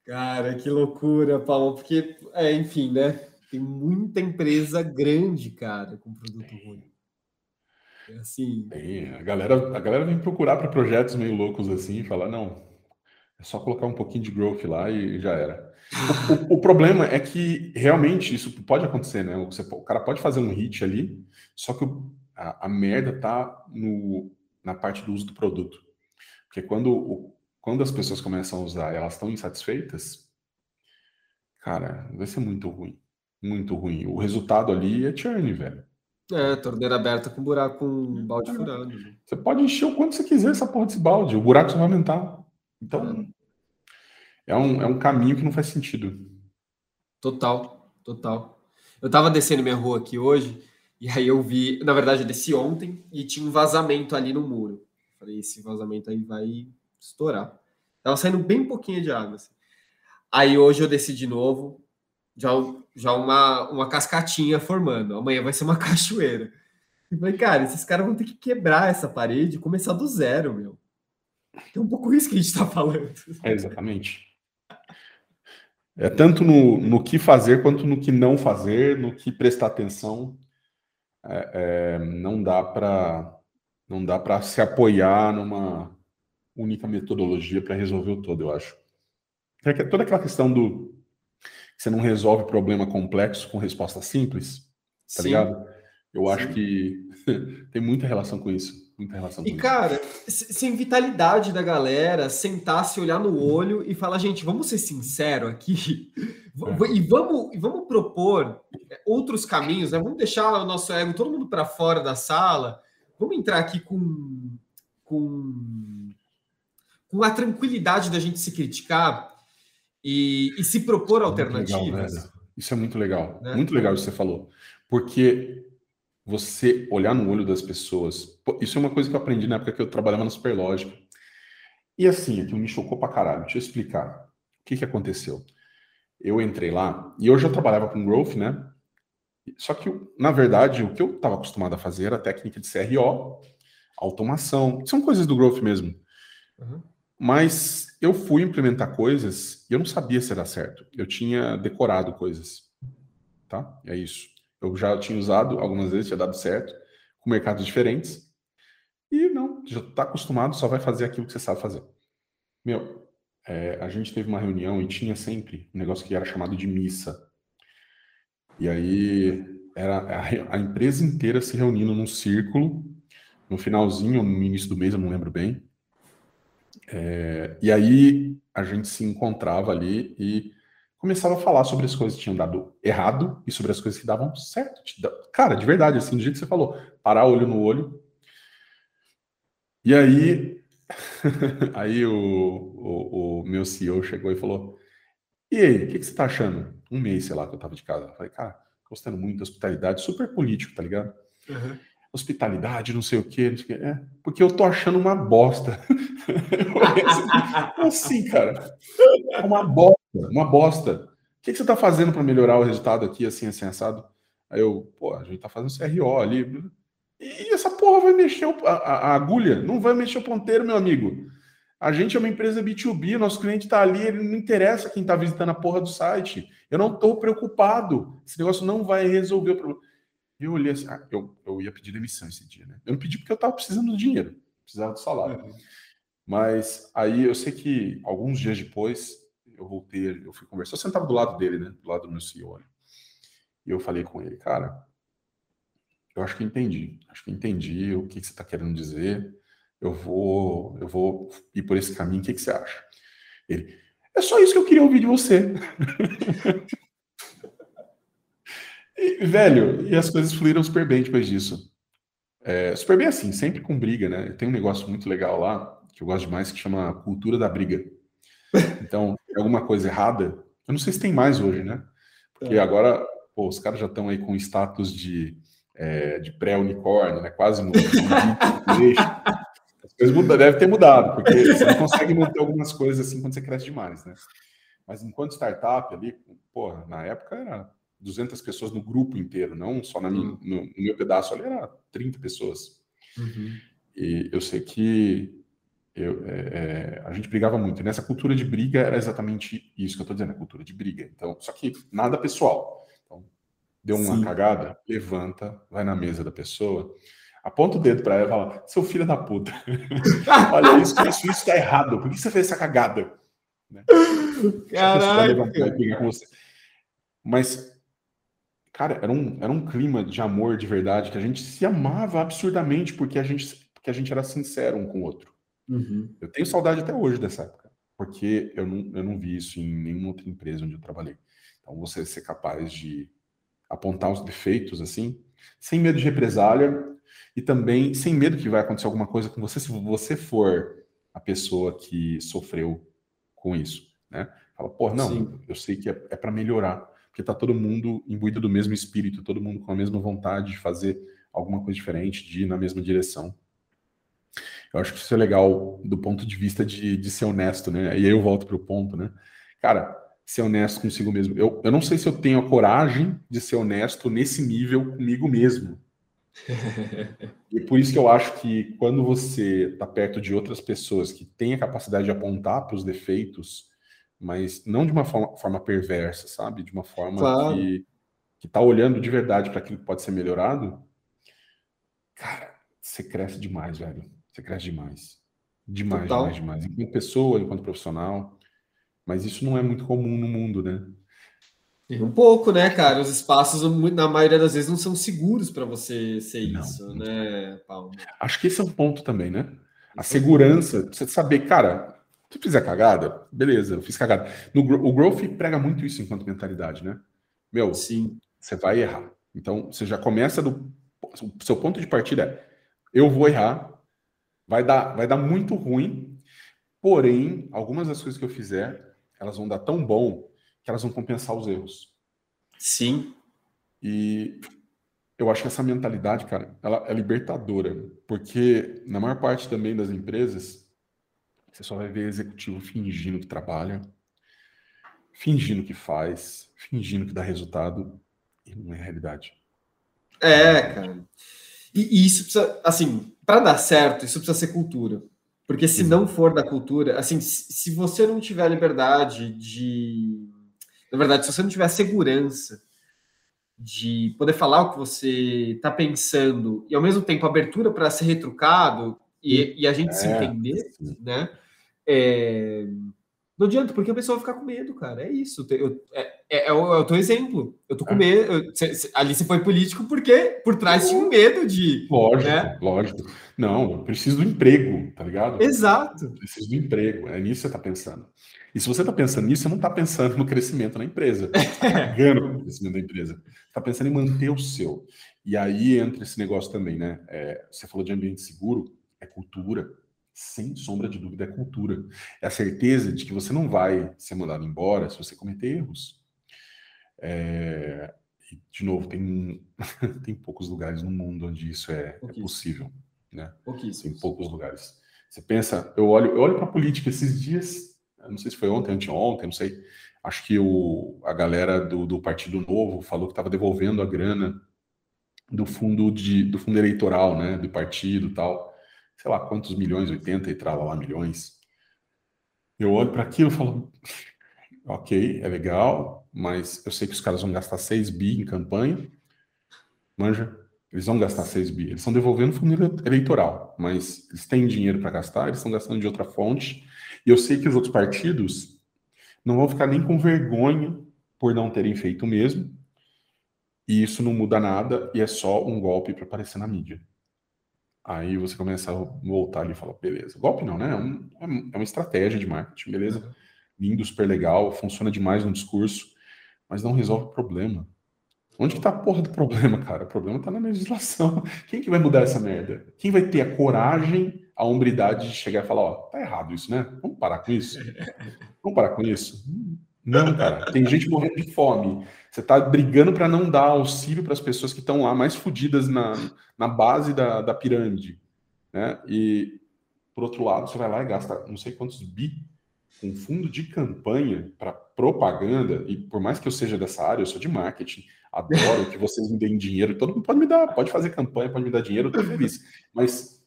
Cara, que loucura, Paulo, porque, é, enfim, né? Tem muita empresa grande, cara, com produto ruim. É assim. Tem. A galera, a galera vem procurar para projetos meio loucos assim e falar: não, é só colocar um pouquinho de growth lá e já era. O, o, o problema é que realmente isso pode acontecer, né? Você, o cara pode fazer um hit ali, só que a, a merda tá no, na parte do uso do produto. Porque quando, quando as pessoas começam a usar elas estão insatisfeitas, cara, vai ser muito ruim. Muito ruim. O resultado ali é churn, velho. É, torneira aberta com buraco, com balde é. furado. Você pode encher o quanto você quiser essa porra desse balde, o buraco só vai aumentar. Então, é um, é um caminho que não faz sentido. Total, total. Eu tava descendo minha rua aqui hoje, e aí eu vi, na verdade, eu desci ontem e tinha um vazamento ali no muro. Falei, esse vazamento aí vai estourar. Tava saindo bem pouquinho de água. Assim. Aí hoje eu desci de novo, já, já uma, uma cascatinha formando. Amanhã vai ser uma cachoeira. E falei, cara, esses caras vão ter que quebrar essa parede e começar do zero, meu. É um pouco isso que a gente está falando. É, exatamente. É tanto no, no que fazer quanto no que não fazer, no que prestar atenção. É, é, não dá para não dá para se apoiar numa única metodologia para resolver o todo, eu acho. Toda aquela questão do você não resolve problema complexo com resposta simples, tá Sim. ligado? Eu Sim. acho que tem muita relação com isso. Muita relação e, com cara, isso. sem vitalidade da galera, sentar, se olhar no olho e falar, gente, vamos ser sinceros aqui é. e, vamos, e vamos propor é, outros caminhos, né? Vamos deixar o nosso ego todo mundo para fora da sala. Vamos entrar aqui com, com, com a tranquilidade da gente se criticar e, e se propor é alternativas. Legal, isso é muito legal. Né? Muito legal o que você falou. Porque você olhar no olho das pessoas. Isso é uma coisa que eu aprendi na época que eu trabalhava na Superlógica. E assim, aquilo me chocou pra caralho. Deixa eu explicar. O que, que aconteceu? Eu entrei lá e eu já trabalhava com growth, né? Só que, na verdade, o que eu estava acostumado a fazer era a técnica de CRO, automação. São coisas do growth mesmo. Uhum. Mas eu fui implementar coisas e eu não sabia se era certo. Eu tinha decorado coisas. Tá? É isso. Eu já tinha usado algumas vezes, tinha dado certo, com mercados diferentes. E não, já está acostumado, só vai fazer aquilo que você sabe fazer. Meu, é, a gente teve uma reunião e tinha sempre um negócio que era chamado de missa. E aí era a, a empresa inteira se reunindo num círculo, no finalzinho, no início do mês, eu não lembro bem é, e aí a gente se encontrava ali e começava a falar sobre as coisas que tinham dado errado e sobre as coisas que davam certo. Cara, de verdade, assim, do jeito que você falou, parar olho no olho. E aí, aí o, o, o, meu CEO chegou e falou: E aí, o que, que, você tá achando? Um mês, sei lá, que eu tava de casa. Eu falei, cara, gostando muito da hospitalidade, super político, tá ligado? Uhum hospitalidade, não sei o quê, sei o quê. É, porque eu tô achando uma bosta. assim, cara. Uma bosta, uma bosta. O que, que você tá fazendo para melhorar o resultado aqui, assim, assim, assado? Aí eu, pô, a gente tá fazendo CRO ali. E essa porra vai mexer a, a, a agulha, não vai mexer o ponteiro, meu amigo. A gente é uma empresa B2B, nosso cliente está ali, ele não interessa quem está visitando a porra do site. Eu não estou preocupado. Esse negócio não vai resolver o problema. E eu olhei assim, ah, eu, eu ia pedir demissão esse dia, né? Eu não pedi porque eu estava precisando do dinheiro, precisava do salário. Uhum. Mas aí eu sei que alguns dias depois eu voltei, eu fui conversar, eu sentava do lado dele, né? Do lado do meu CEO. Né? E eu falei com ele, cara, eu acho que entendi, acho que entendi o que, que você está querendo dizer. Eu vou, eu vou ir por esse caminho. O que, que você acha? Ele, é só isso que eu queria ouvir de você. E, velho, e as coisas fluíram super bem depois disso. É, super bem assim, sempre com briga, né? Tem um negócio muito legal lá, que eu gosto demais, que chama cultura da briga. Então, alguma coisa errada, eu não sei se tem mais hoje, né? Porque é. agora, pô, os caras já estão aí com status de, é, de pré-unicórnio, né? Quase no As coisas mudam, deve ter mudado, porque você não consegue manter algumas coisas assim quando você cresce demais, né? Mas enquanto startup ali, porra, na época era 200 pessoas no grupo inteiro, não só na minha, no, no, meu pedaço ali, era 30 pessoas. Uhum. E eu sei que eu, é, é, a gente brigava muito. E nessa cultura de briga era exatamente isso que eu estou dizendo, a cultura de briga. Então, só que nada pessoal. Então, deu uma Sim. cagada, levanta, vai na mesa da pessoa, aponta o dedo para ela e fala: seu filho da puta, olha isso, isso, isso tá errado, por que você fez essa cagada? Né? Caralho. Mas Cara, era um, era um clima de amor de verdade, que a gente se amava absurdamente, porque a gente. porque a gente era sincero um com o outro. Uhum. Eu tenho saudade até hoje dessa época, porque eu não, eu não vi isso em nenhuma outra empresa onde eu trabalhei. Então, você ser capaz de apontar os defeitos assim, sem medo de represália e também sem medo que vai acontecer alguma coisa com você se você for a pessoa que sofreu com isso, né? Fala, pô, não, Sim. eu sei que é, é para melhorar, porque tá todo mundo imbuído do mesmo espírito, todo mundo com a mesma vontade de fazer alguma coisa diferente, de ir na mesma direção. Eu acho que isso é legal do ponto de vista de, de ser honesto, né? E aí eu volto para o ponto, né? Cara, ser honesto consigo mesmo. Eu, eu não sei se eu tenho a coragem de ser honesto nesse nível comigo mesmo. e por isso que eu acho que quando você está perto de outras pessoas que têm a capacidade de apontar para os defeitos, mas não de uma forma, forma, perversa, sabe? De uma forma claro. que está olhando de verdade para aquilo que pode ser melhorado, cara, você cresce demais, velho. Você cresce demais. Demais, Total. demais, demais. Enquanto pessoa, enquanto profissional. Mas isso não é muito comum no mundo, né? Um pouco, né, cara? Os espaços, na maioria das vezes, não são seguros para você ser não, isso, não. né, Paulo? Acho que esse é um ponto também, né? A segurança, você saber, cara, se eu fizer cagada, beleza, eu fiz cagada. No, o growth prega muito isso enquanto mentalidade, né? Meu, Sim. você vai errar. Então, você já começa do. O seu ponto de partida é: eu vou errar, vai dar, vai dar muito ruim, porém, algumas das coisas que eu fizer elas vão dar tão bom que elas vão compensar os erros. Sim. E eu acho que essa mentalidade, cara, ela é libertadora, porque na maior parte também das empresas, você só vai ver executivo fingindo que trabalha, fingindo que faz, fingindo que dá resultado, e não é realidade. É, cara. E, e isso precisa, assim, para dar certo, isso precisa ser cultura. Porque se não for da cultura, assim, se você não tiver liberdade de. Na verdade, se você não tiver segurança de poder falar o que você está pensando e ao mesmo tempo abertura para ser retrucado e, e a gente é, se entender, né? É, não adianta, porque a pessoa vai ficar com medo, cara. É isso. Eu, é, é, é, o, é o teu exemplo. Eu tô com é. medo. Eu, cê, cê, ali você foi político porque por trás tinha um medo de. Lógico, né? lógico. Não, eu preciso do emprego, tá ligado? Exato. Eu preciso do emprego. É nisso que você tá pensando. E se você tá pensando nisso, você não tá pensando no crescimento da empresa. Você tá ganhando o crescimento da empresa. Você tá pensando em manter o seu. E aí entra esse negócio também, né? É, você falou de ambiente seguro, é cultura sem sombra de dúvida, é cultura. É a certeza de que você não vai ser mandado embora se você cometer erros. É, e, de novo, tem, tem poucos lugares no mundo onde isso é, é possível. Né? Tem poucos lugares. Você pensa, eu olho, eu olho para a política esses dias, não sei se foi ontem, anteontem, não sei. Acho que o, a galera do, do Partido Novo falou que estava devolvendo a grana do fundo de, do fundo eleitoral, né, do partido tal sei lá quantos milhões, 80 e trava lá milhões. Eu olho para aquilo e falo, ok, é legal, mas eu sei que os caras vão gastar 6 bi em campanha, manja, eles vão gastar 6 bi, eles estão devolvendo fundo eleitoral, mas eles têm dinheiro para gastar, eles estão gastando de outra fonte, e eu sei que os outros partidos não vão ficar nem com vergonha por não terem feito o mesmo, e isso não muda nada, e é só um golpe para aparecer na mídia. Aí você começa a voltar ali e fala, beleza. Golpe não, né? É, um, é, é uma estratégia de marketing, beleza? Uhum. Lindo, super legal, funciona demais no discurso, mas não resolve o problema. Onde que tá a porra do problema, cara? O problema tá na legislação. Quem que vai mudar essa merda? Quem vai ter a coragem, a hombridade de chegar e falar, ó, tá errado isso, né? Vamos parar com isso? Vamos parar com isso? Não, cara. Tem gente morrendo de fome. Você está brigando para não dar auxílio para as pessoas que estão lá mais fodidas na, na base da, da pirâmide. Né? E, por outro lado, você vai lá e gasta não sei quantos bi com fundo de campanha para propaganda. E por mais que eu seja dessa área, eu sou de marketing, adoro que vocês me deem dinheiro. Todo mundo pode me dar, pode fazer campanha, pode me dar dinheiro, eu estou feliz. Mas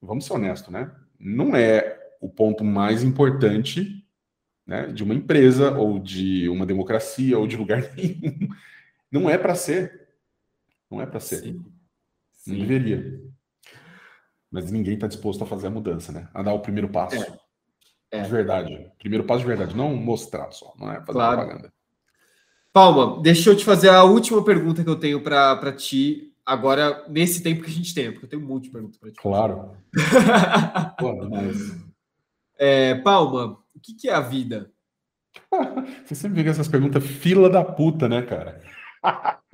vamos ser honestos, né? Não é o ponto mais importante né, de uma empresa ou de uma democracia ou de lugar nenhum. Não é para ser. Não é para ser. Sim. Não deveria. Mas ninguém está disposto a fazer a mudança, né? A dar o primeiro passo. É. É. De verdade. Primeiro passo de verdade. Não mostrar só. Não é fazer claro. propaganda. Palma, deixa eu te fazer a última pergunta que eu tenho para ti agora, nesse tempo que a gente tem, porque eu tenho um monte de perguntas para ti. Claro. Pô, mas... é, Palma, que, que é a vida? Você sempre vê essas perguntas fila da puta, né, cara?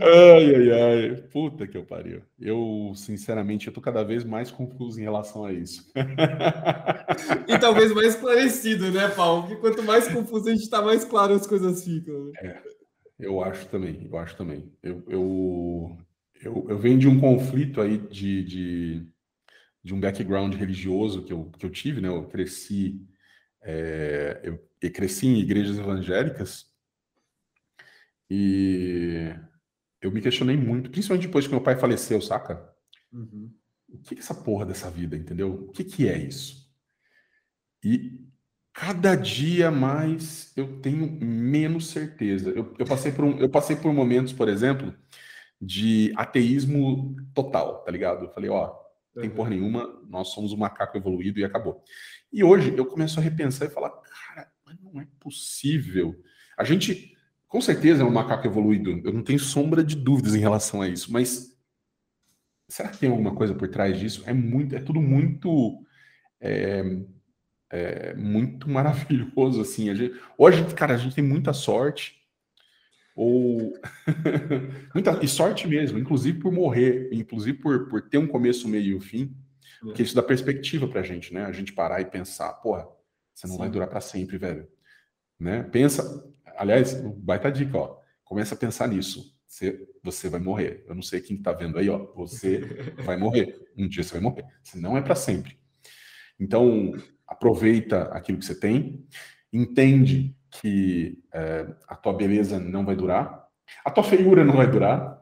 Ai, ai, ai. Puta que eu pariu. Eu, sinceramente, eu tô cada vez mais confuso em relação a isso. e talvez mais esclarecido, né, Paulo? Porque quanto mais confuso a gente tá, mais claro as coisas ficam. Né? É, eu acho também, eu acho também. Eu, eu, eu, eu venho de um conflito aí de, de, de um background religioso que eu, que eu tive, né? Eu cresci, é, eu, eu cresci em igrejas evangélicas e eu me questionei muito, principalmente depois que meu pai faleceu, saca? Uhum. O que é essa porra dessa vida, entendeu? O que, que é isso? E cada dia mais eu tenho menos certeza. Eu, eu, passei por um, eu passei por momentos, por exemplo, de ateísmo total, tá ligado? Eu falei, ó, tem uhum. porra nenhuma, nós somos um macaco evoluído e acabou. E hoje eu começo a repensar e falar, cara, mas não é possível. A gente com certeza é um macaco evoluído, eu não tenho sombra de dúvidas em relação a isso, mas será que tem alguma coisa por trás disso? É muito, é tudo muito, é, é muito maravilhoso assim. A gente, hoje, cara, a gente tem muita sorte ou muita e sorte mesmo, inclusive por morrer, inclusive por, por ter um começo, meio e fim, é. porque isso dá perspectiva pra gente, né? A gente parar e pensar, porra, você não Sim. vai durar para sempre, velho. Né? Pensa, Aliás, baita dica, ó. Começa a pensar nisso. Você, você vai morrer. Eu não sei quem está vendo aí, ó. Você vai morrer. Um dia você vai morrer. Se não é para sempre. Então, aproveita aquilo que você tem. Entende que é, a tua beleza não vai durar. A tua feiura não vai durar.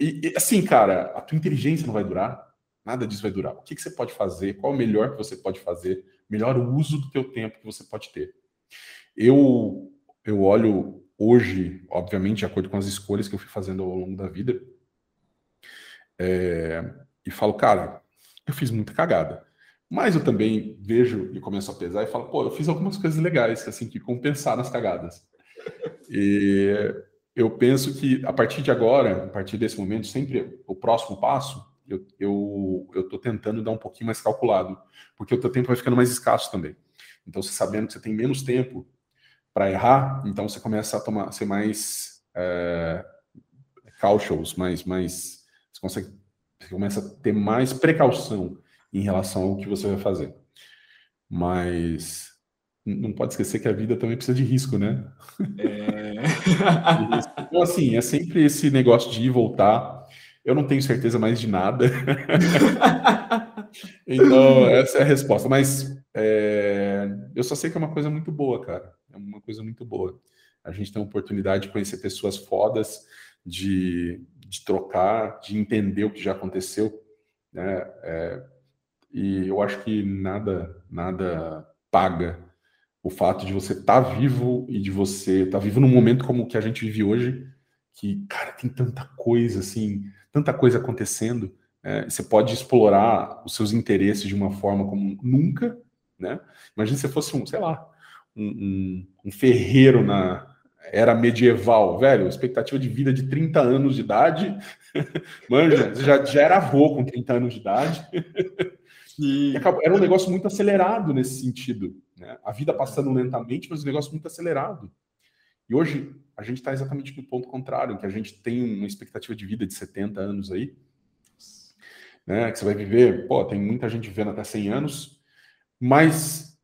E, e, assim, cara, a tua inteligência não vai durar. Nada disso vai durar. O que, que você pode fazer? Qual o melhor que você pode fazer? Melhor uso do teu tempo que você pode ter. Eu eu olho hoje, obviamente, de acordo com as escolhas que eu fui fazendo ao longo da vida, é, e falo, cara, eu fiz muita cagada. Mas eu também vejo e começo a pesar e falo, pô, eu fiz algumas coisas legais, assim, que compensaram as cagadas. E eu penso que a partir de agora, a partir desse momento, sempre o próximo passo, eu, eu, eu tô tentando dar um pouquinho mais calculado, porque o teu tempo vai ficando mais escasso também. Então, você sabendo que você tem menos tempo, para errar, então você começa a tomar, ser mais é, cautious, mais, mais, você consegue, você começa a ter mais precaução em relação ao que você vai fazer. Mas não pode esquecer que a vida também precisa de risco, né? É... então, assim, é sempre esse negócio de ir e voltar. Eu não tenho certeza mais de nada. então, essa é a resposta. Mas é... eu só sei que é uma coisa muito boa, cara é uma coisa muito boa. A gente tem a oportunidade de conhecer pessoas fodas, de, de trocar, de entender o que já aconteceu, né? É, e eu acho que nada, nada paga o fato de você estar tá vivo e de você estar tá vivo num momento como o que a gente vive hoje, que, cara, tem tanta coisa, assim, tanta coisa acontecendo. Né? Você pode explorar os seus interesses de uma forma como nunca, né? Imagina se fosse um, sei lá, um, um, ferreiro na era medieval, velho, expectativa de vida de 30 anos de idade, manja, já, já era avô com 30 anos de idade. Acabou, era um negócio muito acelerado nesse sentido. Né? A vida passando lentamente, mas um negócio muito acelerado. E hoje a gente está exatamente no ponto contrário, que a gente tem uma expectativa de vida de 70 anos aí, né? Que você vai viver, pô, tem muita gente vivendo até 100 anos, mas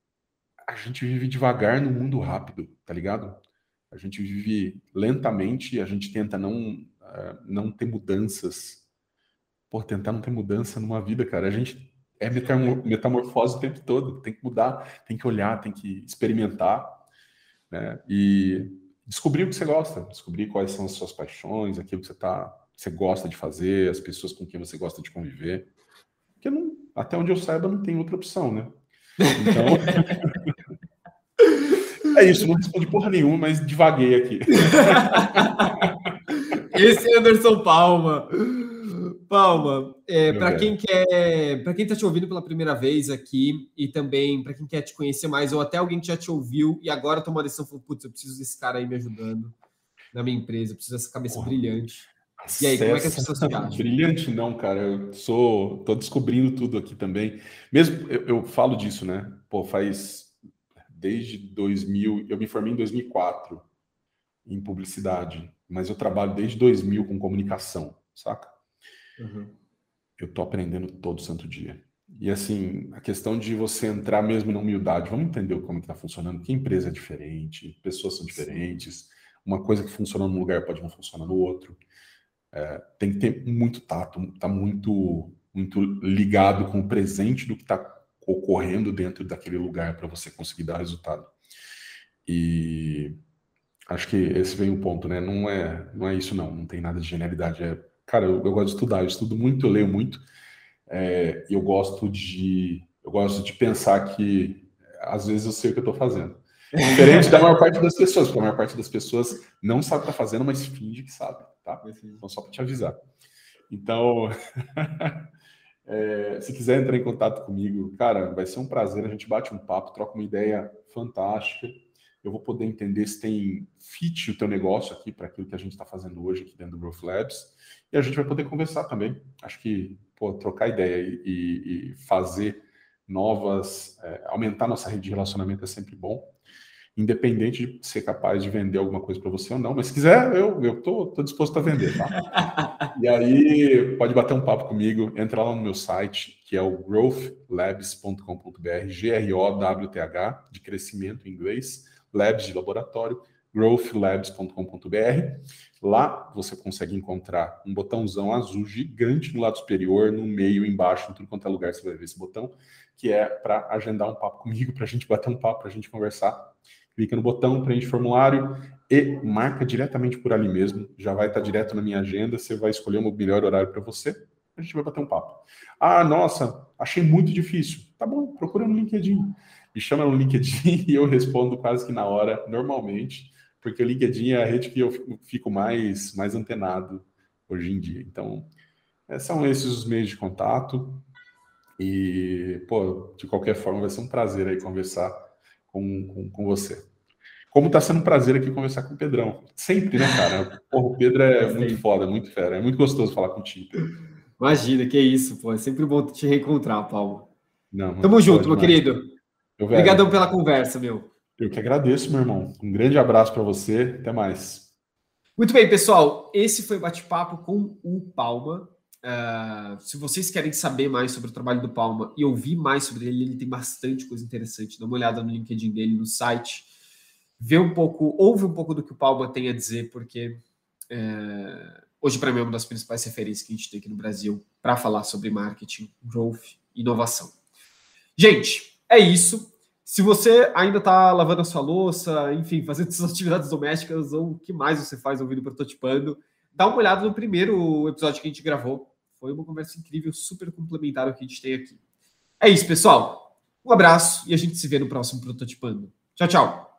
a gente vive devagar no mundo rápido, tá ligado? A gente vive lentamente, a gente tenta não, uh, não ter mudanças. Pô, tentar não ter mudança numa vida, cara. A gente é metamorfose o tempo todo. Tem que mudar, tem que olhar, tem que experimentar. Né? E descobrir o que você gosta, descobrir quais são as suas paixões, aquilo que você, tá, você gosta de fazer, as pessoas com quem você gosta de conviver. Porque não, até onde eu saiba, não tem outra opção, né? Então. é isso, não respondi porra nenhuma, mas divaguei aqui. Esse é Anderson Palma. Palma, é, para quem quer, para quem está te ouvindo pela primeira vez aqui e também para quem quer te conhecer mais ou até alguém que já te ouviu e agora tomou a decisão, falou, putz, eu preciso desse cara aí me ajudando na minha empresa, eu preciso dessa cabeça Porra. brilhante. E aí, como é que as pessoas se acham? Brilhante, não, cara. Eu sou, tô descobrindo tudo aqui também. Mesmo eu, eu, falo disso, né? Pô, faz desde 2000. Eu me formei em 2004 em publicidade, mas eu trabalho desde 2000 com comunicação, saca? Uhum. Eu tô aprendendo todo santo dia. E assim, a questão de você entrar mesmo na humildade, vamos entender como está funcionando, que empresa é diferente, pessoas são diferentes, Sim. uma coisa que funciona num lugar pode não funcionar no outro. É, tem que ter muito tato, tá muito, muito ligado com o presente do que está ocorrendo dentro daquele lugar para você conseguir dar resultado. E acho que esse vem o ponto, né? Não é, não é isso, não. Não tem nada de genialidade. É, cara, eu, eu gosto de estudar, eu estudo muito, eu leio muito é, eu gosto de eu gosto de pensar que às vezes eu sei o que eu estou fazendo. Diferente da maior parte das pessoas, porque a maior parte das pessoas não sabe o que está fazendo, mas finge que sabe, tá? Então, só para te avisar. Então, é, se quiser entrar em contato comigo, cara, vai ser um prazer. A gente bate um papo, troca uma ideia fantástica. Eu vou poder entender se tem fit o teu negócio aqui para aquilo que a gente está fazendo hoje aqui dentro do Growth Labs. E a gente vai poder conversar também. Acho que pô, trocar ideia e, e fazer novas, é, aumentar nossa rede de relacionamento é sempre bom, independente de ser capaz de vender alguma coisa para você ou não. Mas se quiser, eu, eu tô, tô disposto a vender, tá? e aí, pode bater um papo comigo, entra lá no meu site, que é o growthlabs.com.br, G-R-O-W-T-H, de crescimento em inglês, labs de laboratório, growthlabs.com.br. Lá você consegue encontrar um botãozão azul gigante no lado superior, no meio, embaixo, em tudo quanto é lugar você vai ver esse botão, que é para agendar um papo comigo, para a gente bater um papo, para a gente conversar. Clica no botão, preenche formulário e marca diretamente por ali mesmo. Já vai estar direto na minha agenda, você vai escolher o melhor horário para você. A gente vai bater um papo. Ah, nossa, achei muito difícil. Tá bom, procura no LinkedIn. Me chama no LinkedIn e eu respondo quase que na hora, normalmente porque o LinkedIn é a rede que eu fico mais, mais antenado hoje em dia. Então, é, são esses os meios de contato. E, pô, de qualquer forma, vai ser um prazer aí conversar com, com, com você. Como está sendo um prazer aqui conversar com o Pedrão. Sempre, né, cara? Porra, o Pedro é muito foda, muito fera. É muito gostoso falar contigo. Imagina, que isso, pô. É sempre bom te reencontrar, Paulo. Não, Tamo junto, meu querido. Obrigadão pela conversa, meu. Eu que agradeço, meu irmão. Um grande abraço para você. Até mais. Muito bem, pessoal. Esse foi o bate-papo com o Palma. Uh, se vocês querem saber mais sobre o trabalho do Palma e ouvir mais sobre ele, ele tem bastante coisa interessante. Dá uma olhada no LinkedIn dele, no site. Vê um pouco, ouve um pouco do que o Palma tem a dizer, porque uh, hoje, para mim, é uma das principais referências que a gente tem aqui no Brasil para falar sobre marketing, growth e inovação. Gente, é isso. Se você ainda está lavando a sua louça, enfim, fazendo suas atividades domésticas ou o que mais você faz ouvindo prototipando, dá uma olhada no primeiro episódio que a gente gravou. Foi uma conversa incrível, super complementar ao que a gente tem aqui. É isso, pessoal. Um abraço e a gente se vê no próximo Prototipando. Tchau, tchau.